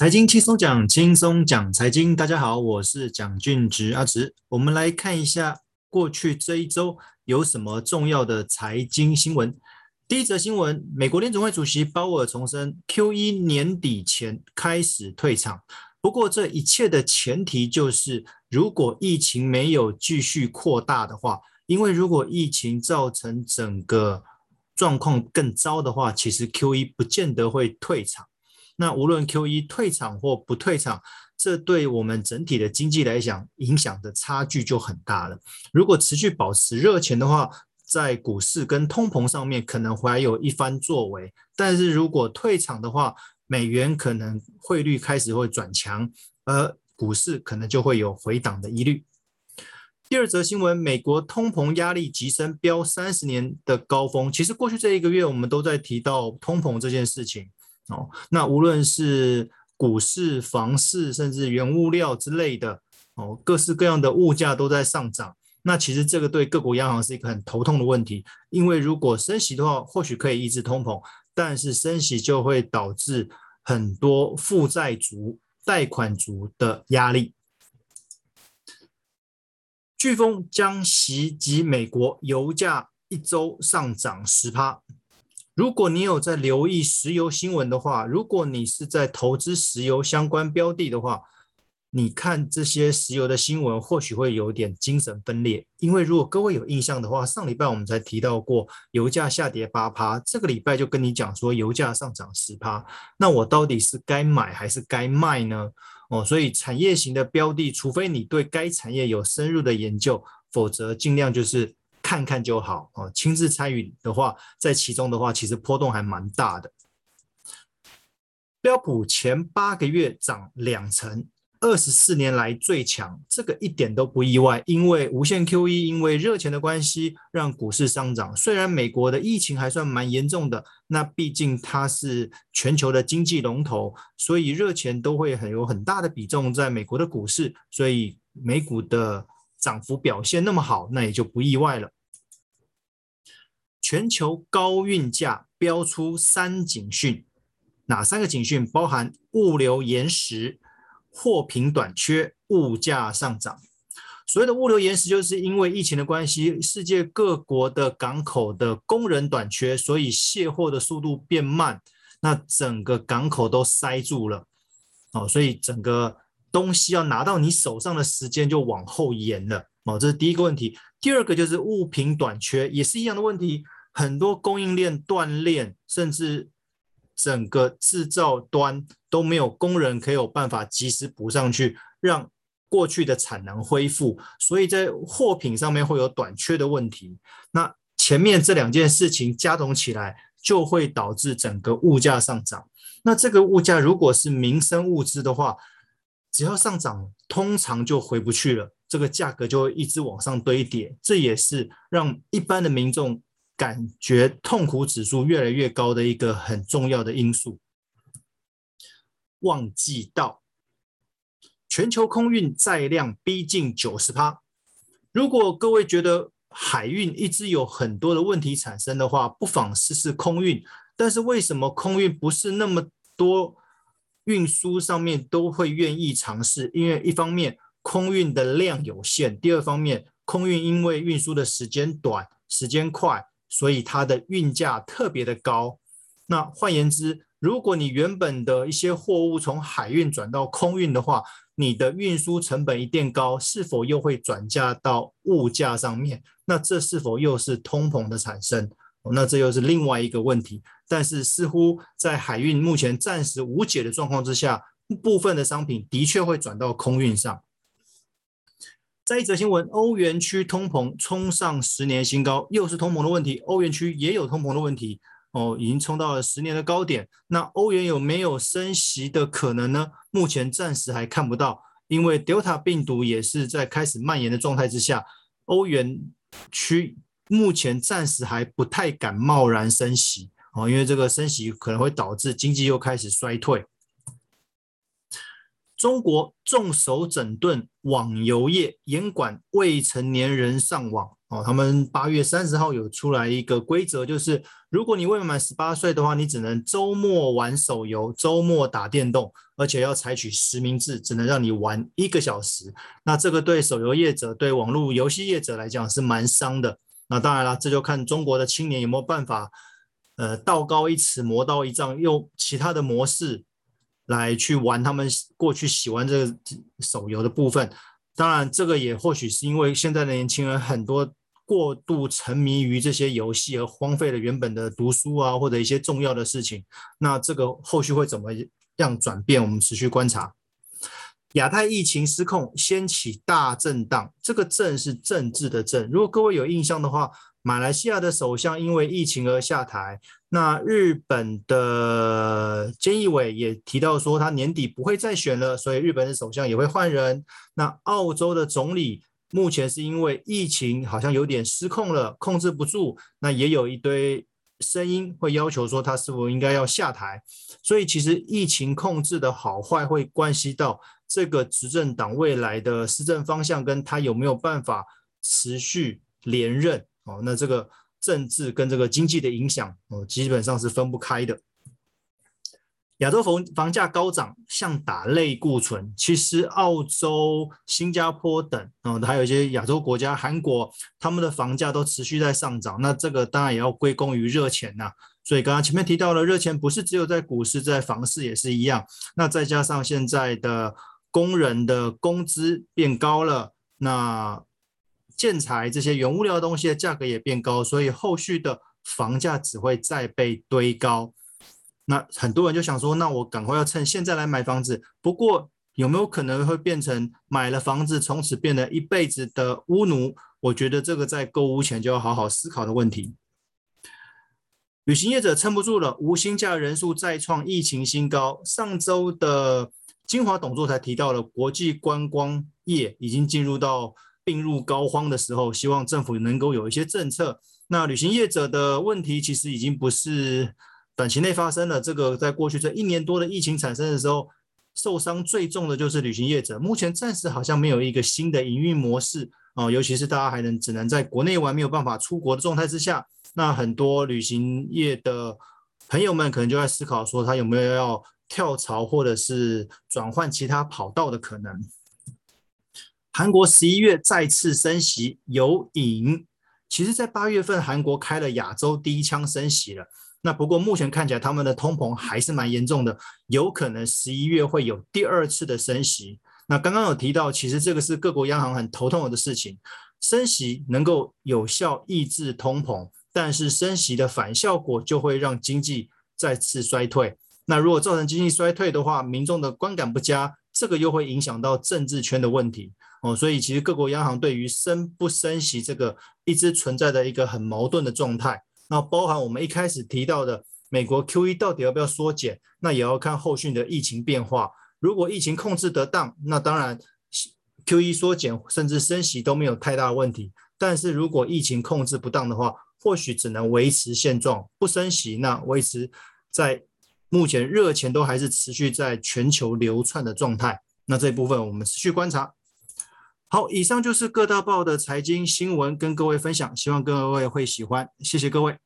财经轻松讲，轻松讲财经。大家好，我是蒋俊植阿植。我们来看一下过去这一周有什么重要的财经新闻。第一则新闻，美国联准会主席鲍尔重申，QE 年底前开始退场。不过，这一切的前提就是，如果疫情没有继续扩大的话，因为如果疫情造成整个状况更糟的话，其实 QE 不见得会退场。那无论 QE 退场或不退场，这对我们整体的经济来讲，影响的差距就很大了。如果持续保持热钱的话，在股市跟通膨上面可能还有一番作为。但是如果退场的话，美元可能汇率开始会转强，而股市可能就会有回档的疑虑。第二则新闻，美国通膨压力急升，飙三十年的高峰。其实过去这一个月，我们都在提到通膨这件事情。哦，那无论是股市、房市，甚至原物料之类的，哦，各式各样的物价都在上涨。那其实这个对各国央行是一个很头痛的问题，因为如果升息的话，或许可以抑制通膨，但是升息就会导致很多负债族、贷款族的压力。飓风将袭击美国，油价一周上涨十趴。如果你有在留意石油新闻的话，如果你是在投资石油相关标的的话，你看这些石油的新闻，或许会有点精神分裂。因为如果各位有印象的话，上礼拜我们才提到过油价下跌八趴，这个礼拜就跟你讲说油价上涨十趴，那我到底是该买还是该卖呢？哦，所以产业型的标的，除非你对该产业有深入的研究，否则尽量就是。看看就好哦，亲自参与的话，在其中的话，其实波动还蛮大的。标普前八个月涨两成，二十四年来最强，这个一点都不意外，因为无限 QE，因为热钱的关系，让股市上涨。虽然美国的疫情还算蛮严重的，那毕竟它是全球的经济龙头，所以热钱都会很有很大的比重在美国的股市，所以美股的涨幅表现那么好，那也就不意外了。全球高运价标出三警讯，哪三个警讯？包含物流延时、货品短缺、物价上涨。所谓的物流延时，就是因为疫情的关系，世界各国的港口的工人短缺，所以卸货的速度变慢，那整个港口都塞住了。哦，所以整个东西要拿到你手上的时间就往后延了。哦，这是第一个问题。第二个就是物品短缺，也是一样的问题。很多供应链断裂，甚至整个制造端都没有工人可以有办法及时补上去，让过去的产能恢复，所以在货品上面会有短缺的问题。那前面这两件事情加总起来，就会导致整个物价上涨。那这个物价如果是民生物资的话，只要上涨，通常就回不去了，这个价格就会一直往上堆叠。这也是让一般的民众。感觉痛苦指数越来越高的一个很重要的因素。旺季到，全球空运载量逼近九十趴。如果各位觉得海运一直有很多的问题产生的话，不妨试试空运。但是为什么空运不是那么多运输上面都会愿意尝试？因为一方面空运的量有限，第二方面空运因为运输的时间短、时间快。所以它的运价特别的高。那换言之，如果你原本的一些货物从海运转到空运的话，你的运输成本一定高，是否又会转嫁到物价上面？那这是否又是通膨的产生？那这又是另外一个问题。但是似乎在海运目前暂时无解的状况之下，部分的商品的确会转到空运上。再一则新闻，欧元区通膨冲上十年新高，又是通膨的问题。欧元区也有通膨的问题哦，已经冲到了十年的高点。那欧元有没有升息的可能呢？目前暂时还看不到，因为 Delta 病毒也是在开始蔓延的状态之下，欧元区目前暂时还不太敢贸然升息哦，因为这个升息可能会导致经济又开始衰退。中国重手整顿网游业，严管未成年人上网。哦，他们八月三十号有出来一个规则，就是如果你未满十八岁的话，你只能周末玩手游，周末打电动，而且要采取实名制，只能让你玩一个小时。那这个对手游业者、对网络游戏业者来讲是蛮伤的。那当然了，这就看中国的青年有没有办法，呃，道高一尺，魔高一丈，用其他的模式来去玩他们过去喜欢这个手游的部分。当然，这个也或许是因为现在的年轻人很多。过度沉迷于这些游戏而荒废了原本的读书啊，或者一些重要的事情，那这个后续会怎么样转变？我们持续观察。亚太疫情失控，掀起大震荡。这个“震”是政治的“震”。如果各位有印象的话，马来西亚的首相因为疫情而下台。那日本的菅义伟也提到说，他年底不会再选了，所以日本的首相也会换人。那澳洲的总理。目前是因为疫情好像有点失控了，控制不住，那也有一堆声音会要求说他是否应该要下台。所以其实疫情控制的好坏会关系到这个执政党未来的施政方向，跟他有没有办法持续连任哦。那这个政治跟这个经济的影响哦，基本上是分不开的。亚洲房房价高涨，像打类固醇。其实澳洲、新加坡等，嗯，还有一些亚洲国家，韩国，他们的房价都持续在上涨。那这个当然也要归功于热钱呐。所以刚刚前面提到了，热钱不是只有在股市，在房市也是一样。那再加上现在的工人的工资变高了，那建材这些原物料的东西的价格也变高，所以后续的房价只会再被堆高。那很多人就想说，那我赶快要趁现在来买房子。不过有没有可能会变成买了房子，从此变得一辈子的屋奴？我觉得这个在购物前就要好好思考的问题。旅行业者撑不住了，无薪假人数再创疫情新高。上周的金华董座才提到了，国际观光业已经进入到病入膏肓的时候，希望政府能够有一些政策。那旅行业者的问题其实已经不是。短期内发生了这个，在过去这一年多的疫情产生的时候，受伤最重的就是旅行业者。目前暂时好像没有一个新的营运模式啊，尤其是大家还能只能在国内玩，没有办法出国的状态之下，那很多旅行业的朋友们可能就在思考说，他有没有要跳槽或者是转换其他跑道的可能。韩国十一月再次升息有影，其实，在八月份韩国开了亚洲第一枪升息了。那不过目前看起来，他们的通膨还是蛮严重的，有可能十一月会有第二次的升息。那刚刚有提到，其实这个是各国央行很头痛的事情，升息能够有效抑制通膨，但是升息的反效果就会让经济再次衰退。那如果造成经济衰退的话，民众的观感不佳，这个又会影响到政治圈的问题哦。所以其实各国央行对于升不升息这个一直存在的一个很矛盾的状态。那包含我们一开始提到的美国 QE 到底要不要缩减，那也要看后续的疫情变化。如果疫情控制得当，那当然 QE 缩减甚至升息都没有太大问题。但是如果疫情控制不当的话，或许只能维持现状，不升息，那维持在目前热钱都还是持续在全球流窜的状态。那这一部分我们持续观察。好，以上就是各大报的财经新闻，跟各位分享，希望各位会喜欢，谢谢各位。